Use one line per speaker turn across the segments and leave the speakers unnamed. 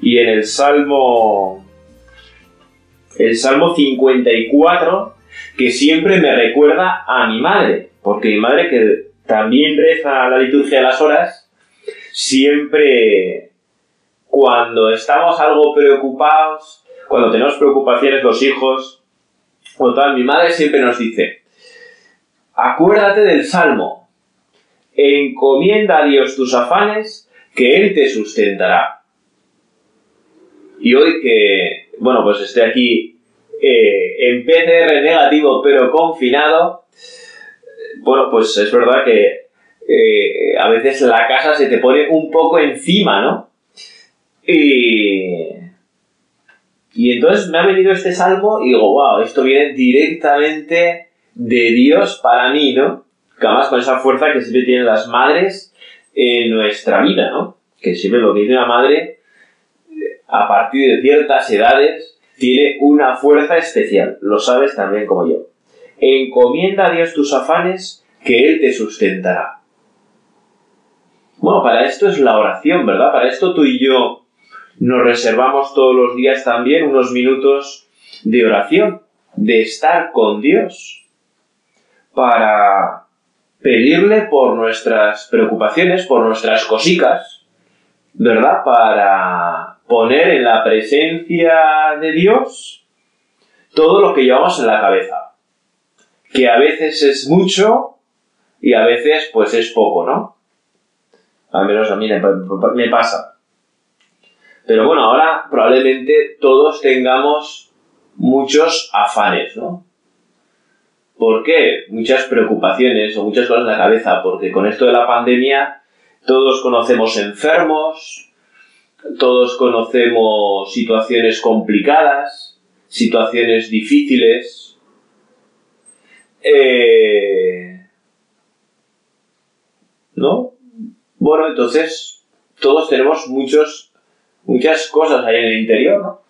y en el Salmo el Salmo 54 que siempre me recuerda a mi madre, porque mi madre que también reza la liturgia de las horas, siempre cuando estamos algo preocupados, cuando tenemos preocupaciones los hijos, o tal, mi madre siempre nos dice, acuérdate del Salmo, encomienda a Dios tus afanes, que Él te sustentará. Y hoy que, bueno, pues esté aquí eh, en PCR negativo pero confinado, bueno, pues es verdad que eh, a veces la casa se te pone un poco encima, ¿no? Y, y entonces me ha venido este salmo y digo, wow, esto viene directamente de Dios para mí, ¿no? Además con esa fuerza que siempre tienen las madres en nuestra vida, ¿no? Que siempre lo que dice una madre, a partir de ciertas edades, tiene una fuerza especial. Lo sabes también como yo. Encomienda a Dios tus afanes, que Él te sustentará. Bueno, para esto es la oración, ¿verdad? Para esto tú y yo nos reservamos todos los días también unos minutos de oración, de estar con Dios, para pedirle por nuestras preocupaciones, por nuestras cositas, ¿verdad? Para poner en la presencia de Dios todo lo que llevamos en la cabeza. Que a veces es mucho y a veces pues es poco, ¿no? Al menos a mí me pasa. Pero bueno, ahora probablemente todos tengamos muchos afanes, ¿no? ¿Por qué? Muchas preocupaciones o muchas cosas en la cabeza, porque con esto de la pandemia todos conocemos enfermos, todos conocemos situaciones complicadas, situaciones difíciles. Eh, ¿No? Bueno, entonces todos tenemos muchos, muchas cosas ahí en el interior, ¿no?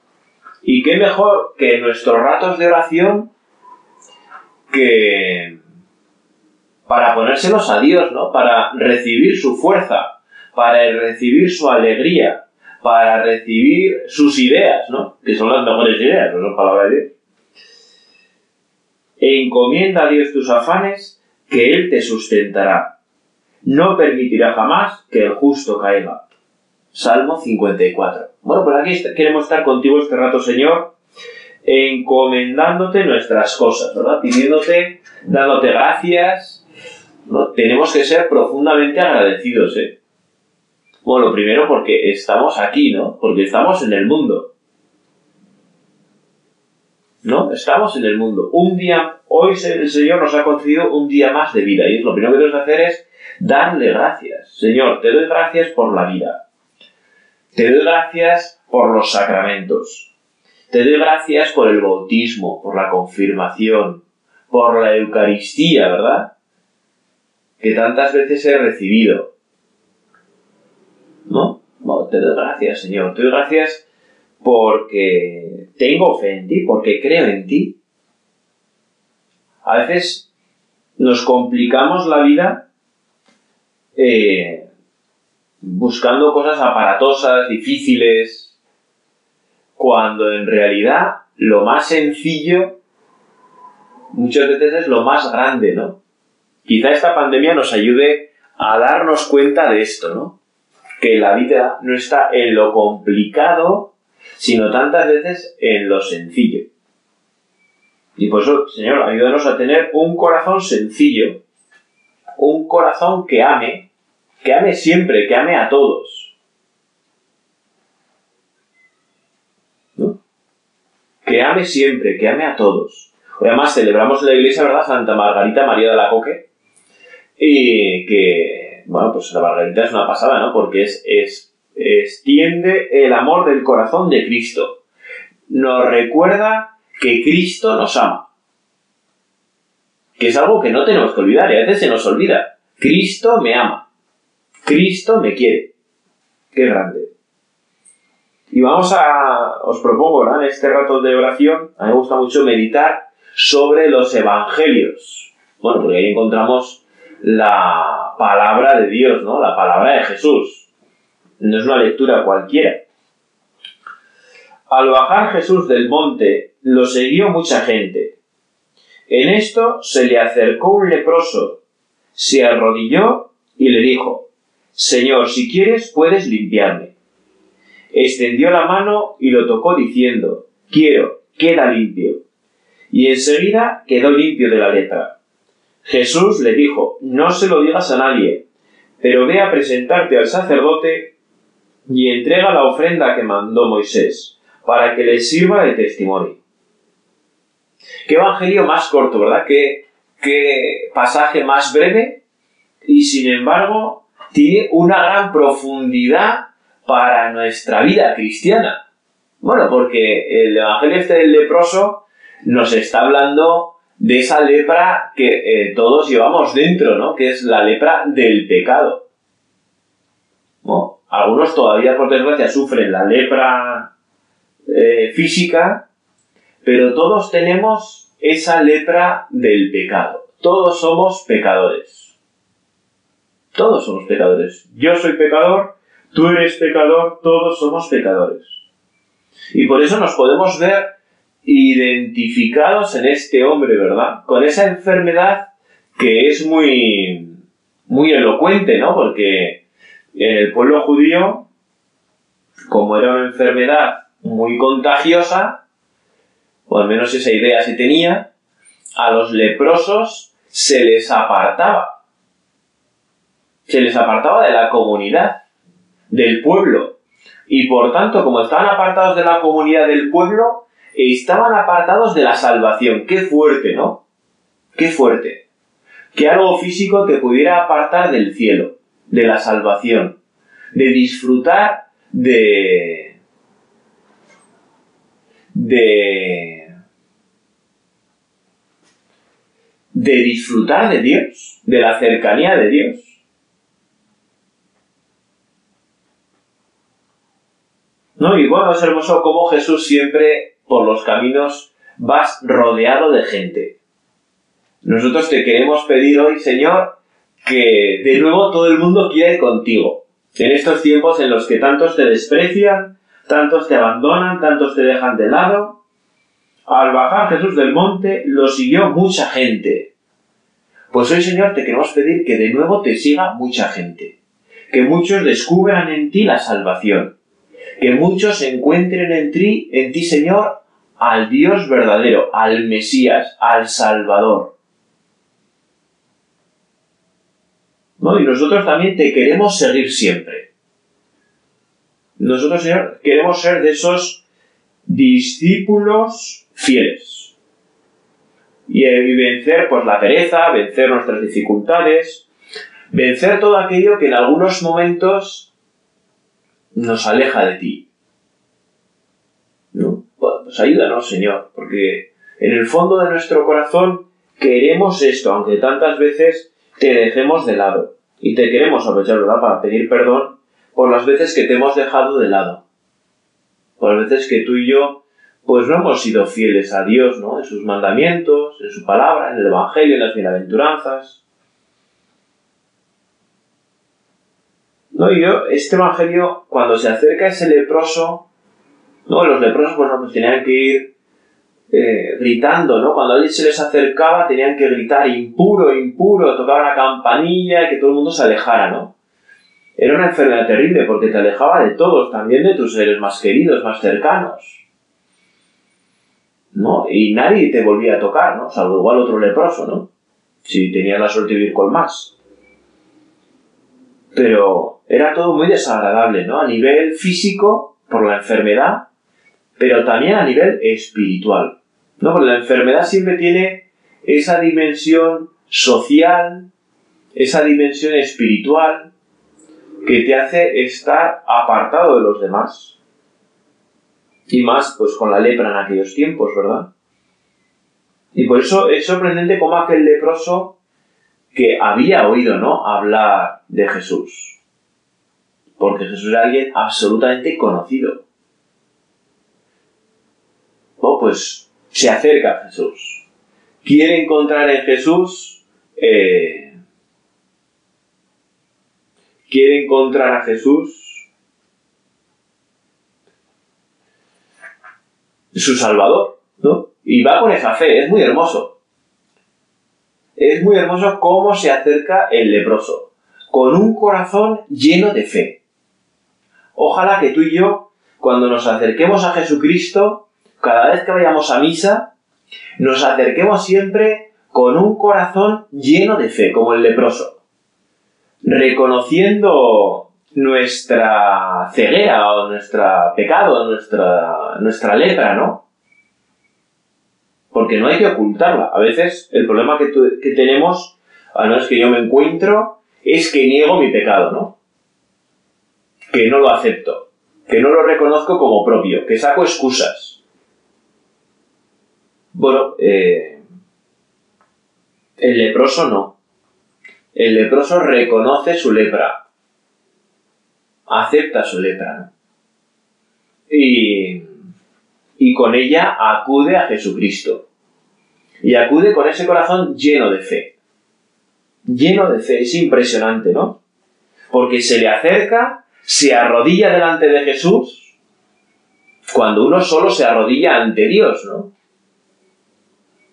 Y qué mejor que nuestros ratos de oración que para ponérselos a Dios, ¿no? Para recibir su fuerza, para recibir su alegría, para recibir sus ideas, ¿no? Que son las mejores ideas, no son palabras de Dios. encomienda a Dios tus afanes, que Él te sustentará. No permitirá jamás que el justo caiga. Salmo 54. Bueno, por aquí queremos estar contigo este rato, Señor, encomendándote nuestras cosas, ¿verdad? Pidiéndote, dándote gracias. ¿no? Tenemos que ser profundamente agradecidos, ¿eh? Bueno, primero porque estamos aquí, ¿no? Porque estamos en el mundo. ¿No? Estamos en el mundo. Un día, hoy el Señor nos ha concedido un día más de vida y lo primero que debemos hacer es darle gracias. Señor, te doy gracias por la vida. Te doy gracias por los sacramentos. Te doy gracias por el bautismo, por la confirmación, por la Eucaristía, ¿verdad? Que tantas veces he recibido. ¿No? te doy gracias, Señor. Te doy gracias porque tengo fe en ti, porque creo en ti. A veces nos complicamos la vida eh, buscando cosas aparatosas, difíciles, cuando en realidad lo más sencillo muchas veces es lo más grande, ¿no? Quizá esta pandemia nos ayude a darnos cuenta de esto, ¿no? Que la vida no está en lo complicado, sino tantas veces en lo sencillo. Y por eso, Señor, ayúdanos a tener un corazón sencillo, un corazón que ame, que ame siempre, que ame a todos. ¿No? Que ame siempre, que ame a todos. Además, celebramos en la iglesia, ¿verdad? Santa Margarita María de la Coque, y que bueno, pues la margarita es una pasada, ¿no? Porque es, es extiende el amor del corazón de Cristo. Nos recuerda que Cristo nos ama. Que es algo que no tenemos que olvidar y a veces se nos olvida. Cristo me ama. Cristo me quiere. Qué grande. Y vamos a, os propongo, ¿verdad? En este rato de oración, a mí me gusta mucho meditar sobre los evangelios. Bueno, porque ahí encontramos la palabra de Dios, ¿no? La palabra de Jesús. No es una lectura cualquiera. Al bajar Jesús del monte, lo siguió mucha gente. En esto se le acercó un leproso, se arrodilló y le dijo, Señor, si quieres puedes limpiarme. Extendió la mano y lo tocó diciendo, Quiero, queda limpio. Y enseguida quedó limpio de la lepra. Jesús le dijo, No se lo digas a nadie, pero ve a presentarte al sacerdote y entrega la ofrenda que mandó Moisés, para que le sirva de testimonio. Qué evangelio más corto, ¿verdad? Qué, qué pasaje más breve y sin embargo tiene una gran profundidad para nuestra vida cristiana. Bueno, porque el Evangelio este del leproso nos está hablando de esa lepra que eh, todos llevamos dentro, ¿no? Que es la lepra del pecado. ¿No? Algunos todavía, por desgracia, sufren la lepra eh, física, pero todos tenemos esa lepra del pecado. Todos somos pecadores. Todos somos pecadores. Yo soy pecador, tú eres pecador, todos somos pecadores. Y por eso nos podemos ver identificados en este hombre, ¿verdad? Con esa enfermedad que es muy, muy elocuente, ¿no? Porque el pueblo judío, como era una enfermedad muy contagiosa, o al menos esa idea se tenía, a los leprosos se les apartaba. Se les apartaba de la comunidad, del pueblo. Y por tanto, como estaban apartados de la comunidad del pueblo, estaban apartados de la salvación. Qué fuerte, ¿no? Qué fuerte. Que algo físico te pudiera apartar del cielo, de la salvación, de disfrutar de... de... de disfrutar de Dios, de la cercanía de Dios. ¿No? Y bueno, es hermoso cómo Jesús siempre por los caminos vas rodeado de gente. Nosotros te queremos pedir hoy, Señor, que de nuevo todo el mundo quiera contigo. En estos tiempos en los que tantos te desprecian, tantos te abandonan, tantos te dejan de lado, al bajar Jesús del monte lo siguió mucha gente. Pues hoy, Señor, te queremos pedir que de nuevo te siga mucha gente. Que muchos descubran en ti la salvación. Que muchos encuentren en ti, en ti, Señor, al Dios verdadero, al Mesías, al Salvador. ¿No? Y nosotros también te queremos seguir siempre. Nosotros, Señor, queremos ser de esos discípulos fieles. Y, eh, vencer pues la pereza, vencer nuestras dificultades, vencer todo aquello que en algunos momentos nos aleja de ti. ¿No? Pues ayúdanos, Señor, porque en el fondo de nuestro corazón queremos esto, aunque tantas veces te dejemos de lado. Y te queremos aprovechar, ¿verdad?, para pedir perdón por las veces que te hemos dejado de lado. Por las veces que tú y yo, pues no hemos sido fieles a Dios, ¿no? En sus mandamientos, en su palabra, en el Evangelio, en las bienaventuranzas. No, y yo, este Evangelio, cuando se acerca ese leproso, ¿no? Los leprosos, bueno, pues tenían que ir eh, gritando, ¿no? Cuando alguien se les acercaba tenían que gritar impuro, impuro, tocaban la campanilla, que todo el mundo se alejara, ¿no? Era una enfermedad terrible porque te alejaba de todos, también de tus seres más queridos, más cercanos. ¿No? Y nadie te volvía a tocar, ¿no? Salvo igual otro leproso, ¿no? Si tenías la suerte de vivir con más. Pero era todo muy desagradable, ¿no? A nivel físico, por la enfermedad, pero también a nivel espiritual. ¿no? Porque la enfermedad siempre tiene esa dimensión social, esa dimensión espiritual, que te hace estar apartado de los demás. Y más, pues con la lepra en aquellos tiempos, ¿verdad? Y por eso es sorprendente cómo aquel leproso que había oído, ¿no? Hablar de Jesús. Porque Jesús era alguien absolutamente conocido. Oh, pues se acerca a Jesús. Quiere encontrar en Jesús. Eh, quiere encontrar a Jesús. Su Salvador, ¿no? Y va con esa fe, es muy hermoso. Es muy hermoso cómo se acerca el leproso, con un corazón lleno de fe. Ojalá que tú y yo, cuando nos acerquemos a Jesucristo, cada vez que vayamos a misa, nos acerquemos siempre con un corazón lleno de fe, como el leproso, reconociendo nuestra ceguera o nuestro pecado, nuestra, nuestra lepra, ¿no? porque no hay que ocultarla. A veces el problema que, tenemos, al menos que yo me encuentro, es que niego mi pecado, ¿no? Que no lo acepto, que no lo reconozco como propio, que saco excusas. Bueno, eh, el leproso no. El leproso reconoce su lepra, acepta su lepra, ¿no? Y y con ella acude a Jesucristo. Y acude con ese corazón lleno de fe. Lleno de fe, es impresionante, ¿no? Porque se le acerca, se arrodilla delante de Jesús, cuando uno solo se arrodilla ante Dios, ¿no?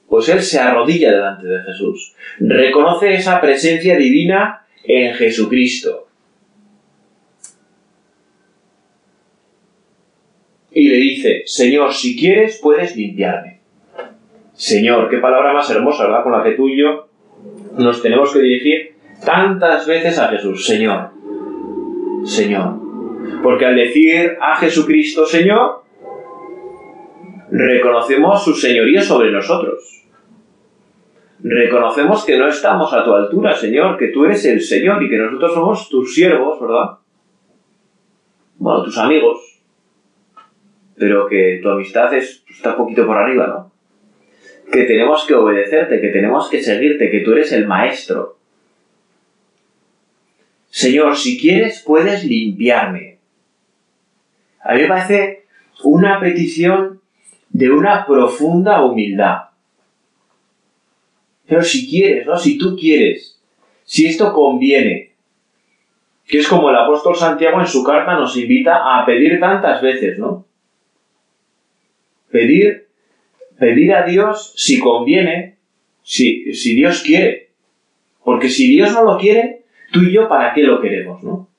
Pues él se arrodilla delante de Jesús, reconoce esa presencia divina en Jesucristo y le dice, Señor, si quieres, puedes limpiarme. Señor, qué palabra más hermosa, ¿verdad? Con la que tú y yo nos tenemos que dirigir tantas veces a Jesús. Señor, Señor. Porque al decir a Jesucristo Señor, reconocemos su señorío sobre nosotros. Reconocemos que no estamos a tu altura, Señor, que tú eres el Señor y que nosotros somos tus siervos, ¿verdad? Bueno, tus amigos pero que tu amistad es, está un poquito por arriba, ¿no? Que tenemos que obedecerte, que tenemos que seguirte, que tú eres el maestro. Señor, si quieres, puedes limpiarme. A mí me parece una petición de una profunda humildad. Pero si quieres, ¿no? Si tú quieres, si esto conviene, que es como el apóstol Santiago en su carta nos invita a pedir tantas veces, ¿no? pedir, pedir a Dios si conviene, si, si Dios quiere. Porque si Dios no lo quiere, tú y yo, ¿para qué lo queremos, no?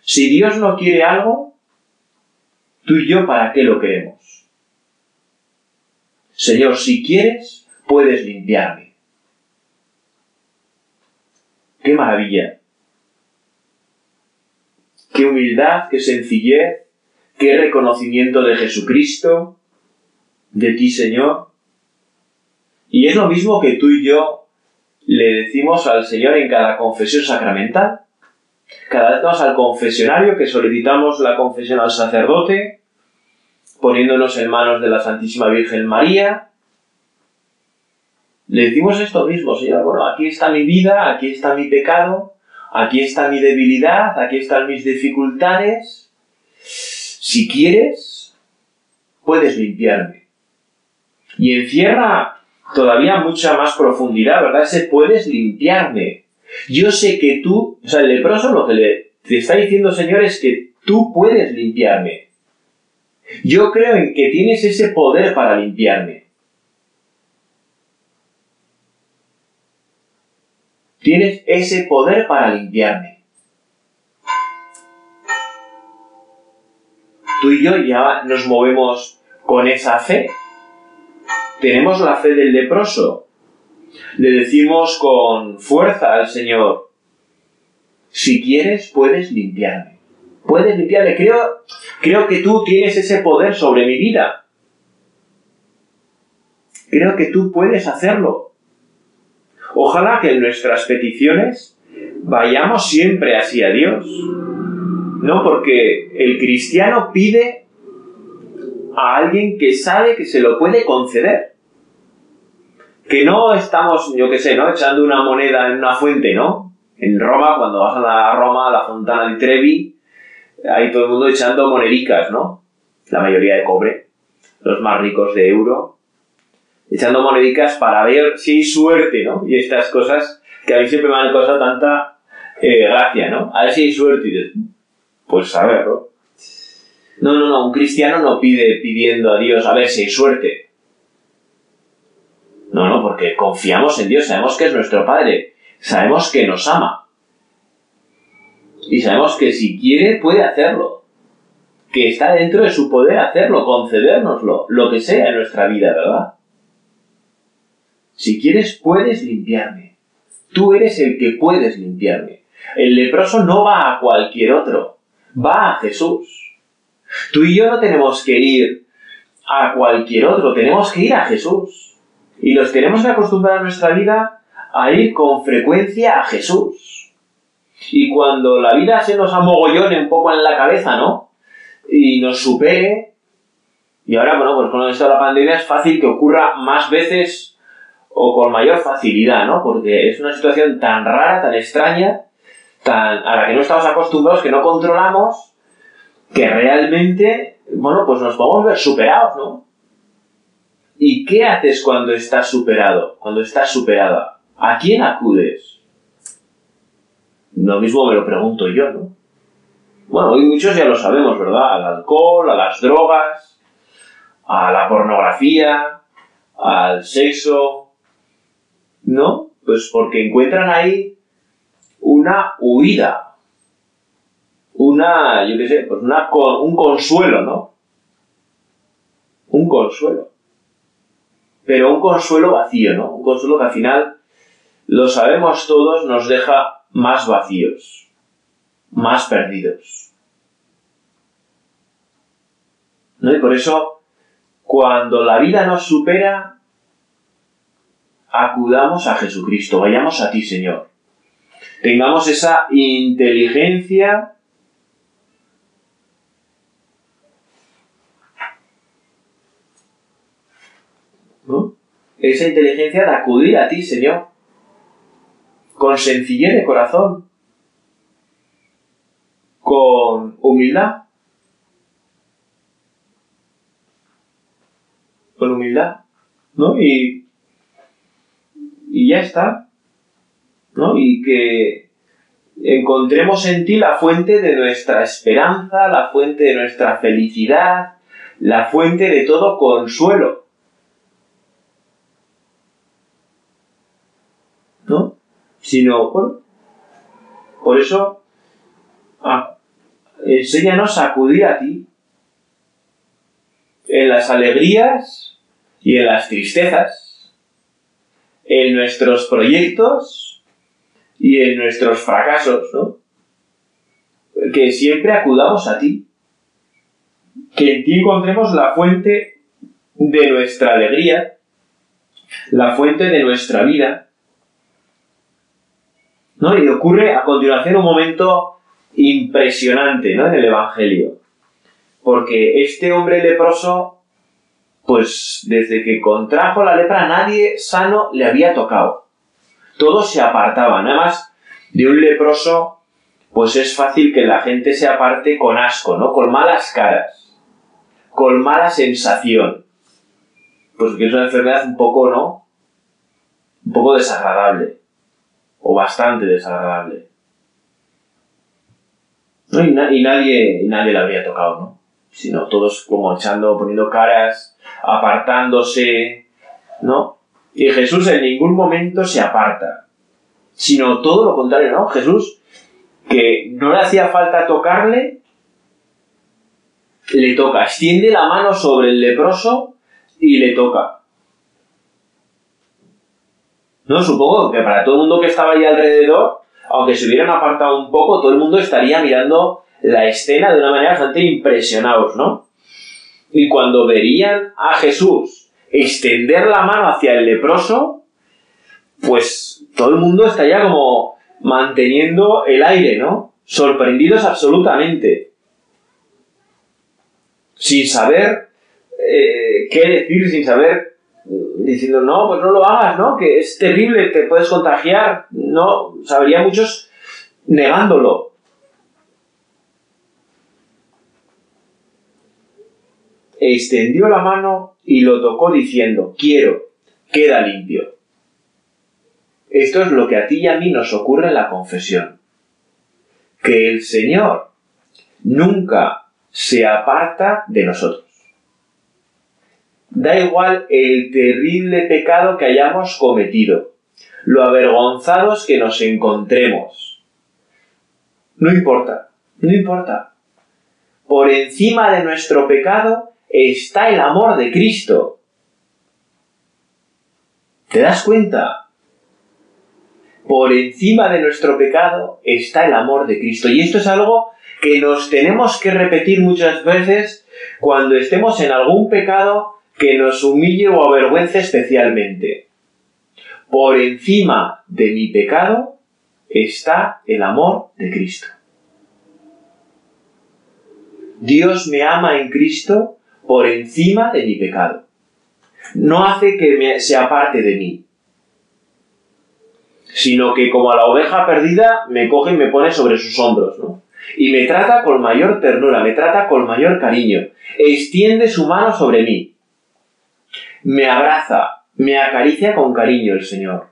Si Dios no quiere algo, tú y yo, ¿para qué lo queremos? Señor, si quieres, puedes limpiarme. ¡Qué maravilla! ¡Qué humildad, qué sencillez! qué reconocimiento de Jesucristo, de ti Señor. Y es lo mismo que tú y yo le decimos al Señor en cada confesión sacramental. Cada vez vamos al confesionario que solicitamos la confesión al sacerdote, poniéndonos en manos de la Santísima Virgen María. Le decimos esto mismo, Señor, bueno, aquí está mi vida, aquí está mi pecado, aquí está mi debilidad, aquí están mis dificultades si quieres, puedes limpiarme. Y encierra todavía mucha más profundidad, ¿verdad? Ese puedes limpiarme. Yo sé que tú, o sea, el leproso lo que le te está diciendo, Señor, es que tú puedes limpiarme. Yo creo en que tienes ese poder para limpiarme. Tienes ese poder para limpiarme. tú y yo ya nos movemos con esa fe. Tenemos la fe del leproso. Le decimos con fuerza al Señor, si quieres puedes limpiarme. Puedes limpiarme. Creo, creo que tú tienes ese poder sobre mi vida. Creo que tú puedes hacerlo. Ojalá que nuestras peticiones vayamos siempre hacia Dios. ¿No? Porque el cristiano pide a alguien que sabe que se lo puede conceder. Que no estamos, yo qué sé, ¿no? Echando una moneda en una fuente, ¿no? En Roma, cuando vas a la Roma, a la Fontana di Trevi, hay todo el mundo echando monedicas, ¿no? La mayoría de cobre, los más ricos de euro, echando monedicas para ver si hay suerte, ¿no? Y estas cosas que a mí siempre me han causado tanta eh, gracia, ¿no? A ver si hay suerte. Y pues a ver, ¿no? No, no, no, un cristiano no pide pidiendo a Dios a ver si hay suerte. No, no, porque confiamos en Dios, sabemos que es nuestro Padre, sabemos que nos ama. Y sabemos que si quiere puede hacerlo. Que está dentro de su poder hacerlo, concedérnoslo, lo que sea en nuestra vida, ¿verdad? Si quieres, puedes limpiarme. Tú eres el que puedes limpiarme. El leproso no va a cualquier otro, va a Jesús. Tú y yo no tenemos que ir a cualquier otro, tenemos que ir a Jesús. Y los tenemos que acostumbrar a nuestra vida a ir con frecuencia a Jesús. Y cuando la vida se nos amogollone un poco en la cabeza, ¿no? Y nos supere, y ahora, bueno, pues con esto de la pandemia es fácil que ocurra más veces o con mayor facilidad, ¿no? Porque es una situación tan rara, tan extraña, tan, a la que no estamos acostumbrados, que no controlamos, que realmente, bueno, pues nos podemos ver superados, ¿no? ¿Y qué haces cuando estás superado? Cuando estás superada. ¿A quién acudes? Lo mismo me lo pregunto yo, ¿no? Bueno, hoy muchos ya lo sabemos, ¿verdad? Al alcohol, a las drogas, a la pornografía, al sexo, ¿no? Pues porque encuentran ahí una huida, una, yo qué sé, pues una, un consuelo, ¿no? Un consuelo. Pero un consuelo vacío, ¿no? Un consuelo que al final, lo sabemos todos, nos deja más vacíos, más perdidos. ¿No? Y por eso, cuando la vida nos supera, acudamos a Jesucristo, vayamos a ti, Señor. Tengamos esa inteligencia Esa inteligencia de acudir a ti, Señor, con sencillez de corazón, con humildad, con humildad, ¿no? Y y ya está. ¿no? Y que encontremos en ti la fuente de nuestra esperanza, la fuente de nuestra felicidad, la fuente de todo consuelo. ¿No? Sino, por eso, ah, enséñanos a acudir a ti en las alegrías y en las tristezas en nuestros proyectos y en nuestros fracasos, ¿no? Que siempre acudamos a ti. Que en ti encontremos la fuente de nuestra alegría, la fuente de nuestra vida. ¿No? Y ocurre a continuación un momento impresionante, ¿no? En el Evangelio. Porque este hombre leproso pues desde que contrajo la lepra nadie sano le había tocado. Todos se apartaban. Nada más de un leproso, pues es fácil que la gente se aparte con asco, ¿no? Con malas caras, con mala sensación. Pues que es una enfermedad un poco, ¿no? Un poco desagradable. O bastante desagradable. ¿No? Y, nadie, y nadie le había tocado, ¿no? Sino todos como echando, poniendo caras apartándose, ¿no? Y Jesús en ningún momento se aparta, sino todo lo contrario, ¿no? Jesús, que no le hacía falta tocarle, le toca, extiende la mano sobre el leproso y le toca. No, supongo que para todo el mundo que estaba ahí alrededor, aunque se hubieran apartado un poco, todo el mundo estaría mirando la escena de una manera bastante impresionados, ¿no? Y cuando verían a Jesús extender la mano hacia el leproso, pues todo el mundo estaría como manteniendo el aire, ¿no? Sorprendidos absolutamente. Sin saber eh, qué decir, sin saber, diciendo, no, pues no lo hagas, ¿no? Que es terrible, te puedes contagiar. No, sabría muchos negándolo. Extendió la mano y lo tocó diciendo, quiero, queda limpio. Esto es lo que a ti y a mí nos ocurre en la confesión. Que el Señor nunca se aparta de nosotros. Da igual el terrible pecado que hayamos cometido, lo avergonzados que nos encontremos. No importa, no importa. Por encima de nuestro pecado está el amor de Cristo. ¿Te das cuenta? por encima de nuestro pecado está el amor de Cristo. Y esto es algo que nos tenemos que repetir muchas veces cuando estemos en algún pecado que nos humille o avergüence especialmente. Por encima de mi pecado está el amor de Cristo. Dios me ama en Cristo por encima de mi pecado. No hace que me, se aparte de mí sino que como a la oveja perdida me coge y me pone sobre sus hombros, ¿no? Y me trata con mayor ternura, me trata con mayor cariño, extiende su mano sobre mí, me abraza, me acaricia con cariño el Señor.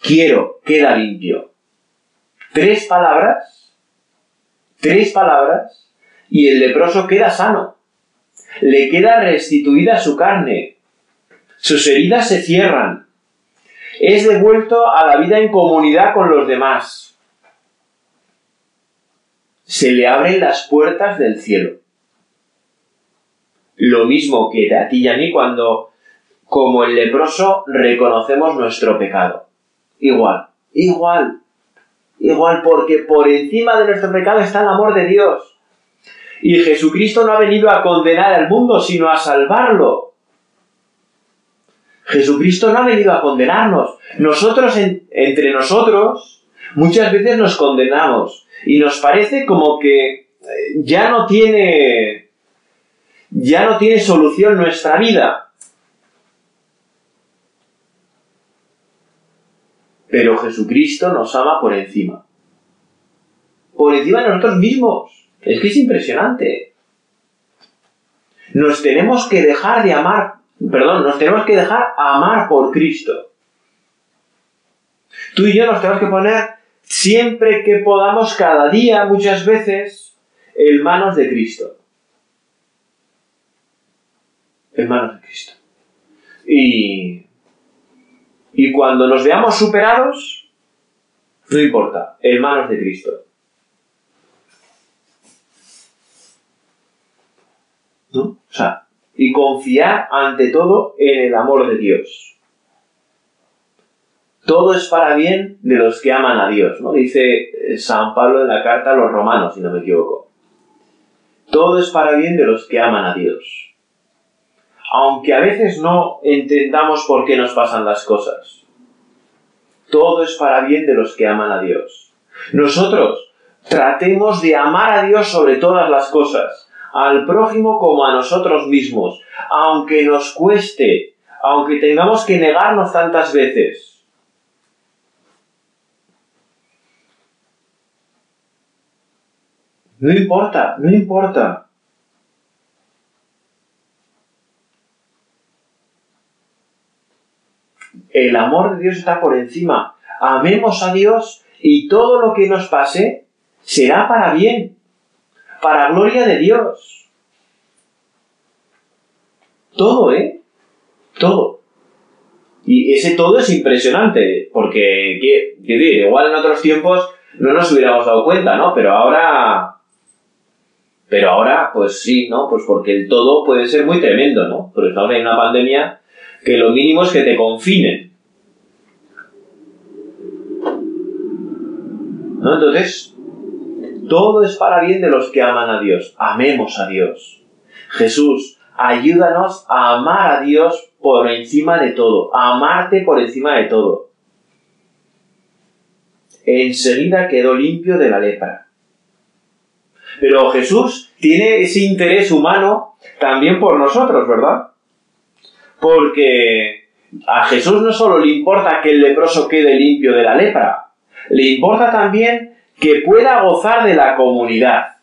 Quiero, queda limpio. Tres palabras, tres palabras, y el leproso queda sano. Le queda restituida su carne. Sus heridas se cierran, es devuelto a la vida en comunidad con los demás. Se le abren las puertas del cielo. Lo mismo que a ti y a mí cuando, como el leproso, reconocemos nuestro pecado. Igual, igual, igual, porque por encima de nuestro pecado está el amor de Dios. Y Jesucristo no ha venido a condenar al mundo, sino a salvarlo. Jesucristo no ha venido a condenarnos. Nosotros, entre nosotros, muchas veces nos condenamos y nos parece como que eh, ya no tiene, ya no tiene solución nuestra vida. Pero Jesucristo nos ama por encima. Por encima de nosotros mismos. Es que es impresionante. Nos tenemos que dejar de amar Perdón, nos tenemos que dejar amar por Cristo. Tú y yo nos tenemos que poner siempre que podamos, cada día, muchas veces, en manos de Cristo. En manos de Cristo. Y, y cuando nos veamos superados, no importa, en manos de Cristo. ¿No? O sea, y confiar ante todo en el amor de Dios. Todo es para bien de los que aman a Dios, ¿no? Dice eh, San Pablo en la carta a los romanos, si no me equivoco. Todo es para bien de los que aman a Dios. Aunque a veces no entendamos por qué nos pasan las cosas. Todo es para bien de los que aman a Dios. Nosotros tratemos de amar a Dios sobre todas las cosas al prójimo como a nosotros mismos, aunque nos cueste, aunque tengamos que negarnos tantas veces. No importa, no importa. El amor de Dios está por encima. Amemos a Dios y todo lo que nos pase será para bien para gloria de Dios. Todo, ¿eh? Todo. Y ese todo es impresionante, porque, ¿qué, igual en otros tiempos no nos hubiéramos dado cuenta, ¿no? Pero ahora... Pero ahora, pues sí, ¿no? Pues porque el todo puede ser muy tremendo, ¿no? Porque estamos en una pandemia que lo mínimo es que te confinen. ¿No? Entonces, todo es para bien de los que aman a Dios. Amemos a Dios. Jesús, ayúdanos a amar a Dios por encima de todo, a amarte por encima de todo. enseguida quedó limpio de la lepra. Pero Jesús tiene ese interés humano también por nosotros, ¿verdad? Porque a Jesús no solo le importa que el leproso quede limpio de la lepra, le importa también que pueda gozar de la comunidad,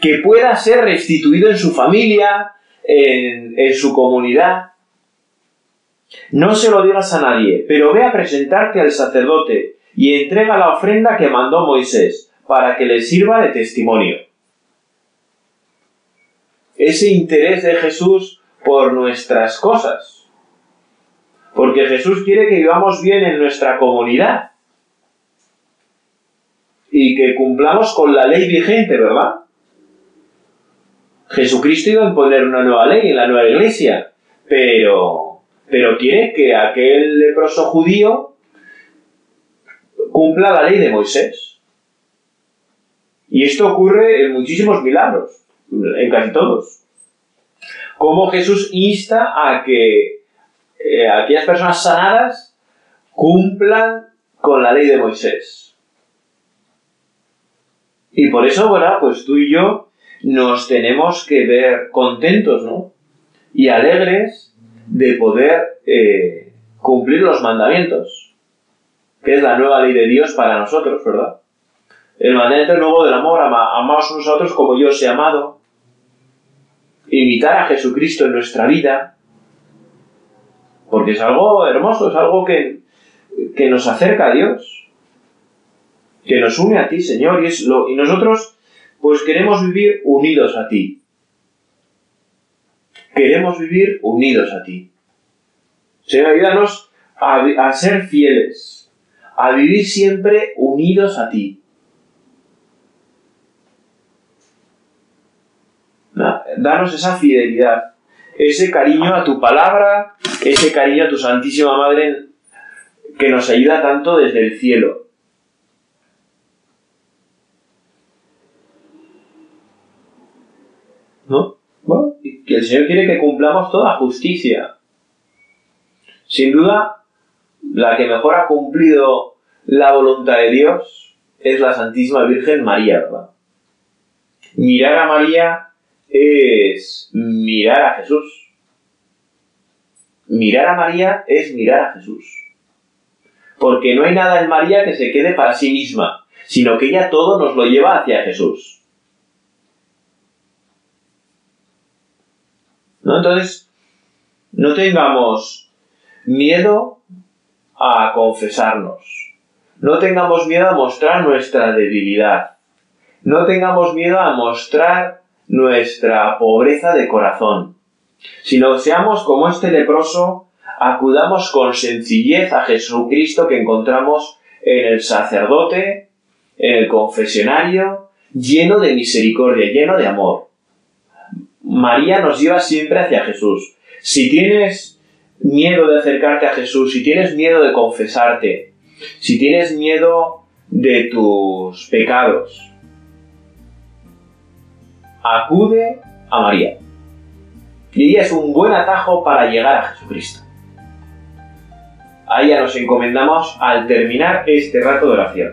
que pueda ser restituido en su familia, en, su comunidad. No se lo digas a nadie, pero ve a presentarte al sacerdote y entrega la ofrenda que mandó Moisés para que le sirva de testimonio. Ese interés de Jesús por nuestras cosas. Porque Jesús quiere que vivamos bien en nuestra comunidad. Y que cumplamos con la ley vigente, ¿verdad? Jesucristo iba a imponer una nueva ley en la nueva iglesia, pero, pero quiere que aquel leproso judío cumpla la ley de Moisés. Y esto ocurre en muchísimos milagros, en casi todos. Como Jesús insta a que eh, aquellas personas sanadas cumplan con la ley de Moisés. Y por eso, bueno, pues tú y yo nos tenemos que ver contentos, ¿no? Y alegres de poder eh, cumplir los mandamientos que es la nueva ley de Dios para nosotros, ¿verdad? El mandamiento nuevo del amor, amaos unos a otros como yo os he amado. Imitar a Jesucristo en nuestra vida, porque es algo hermoso, es algo que, que nos acerca a Dios, que nos une a ti, Señor, y, es lo, y nosotros pues queremos vivir unidos a ti. Queremos vivir unidos a ti. Señor, ayúdanos a, a ser fieles, a vivir siempre unidos a ti. Danos esa fidelidad, ese cariño a tu palabra, ese cariño a tu Santísima Madre que nos ayuda tanto desde el cielo. ¿No? Que el Señor quiere que cumplamos toda justicia. Sin duda, la que mejor ha cumplido la voluntad de Dios es la Santísima Virgen María, ¿verdad? Mirar a María es mirar a Jesús. Mirar a María es mirar a Jesús. Porque no hay nada en María que se quede para sí misma, sino que ella todo nos lo lleva hacia Jesús. ¿No? Entonces, no tengamos miedo a confesarnos. No tengamos miedo a mostrar nuestra debilidad. No tengamos miedo a mostrar nuestra pobreza de corazón. Sino seamos como este leproso, acudamos con sencillez a Jesucristo que encontramos en el sacerdote, en el confesionario, lleno de misericordia, lleno de amor. María nos lleva siempre hacia Jesús. Si tienes miedo de acercarte a Jesús, si tienes miedo de confesarte, si tienes miedo de tus pecados, acude a María. Y ella es un buen atajo para llegar a Jesucristo. A ella nos encomendamos al terminar este rato de oración.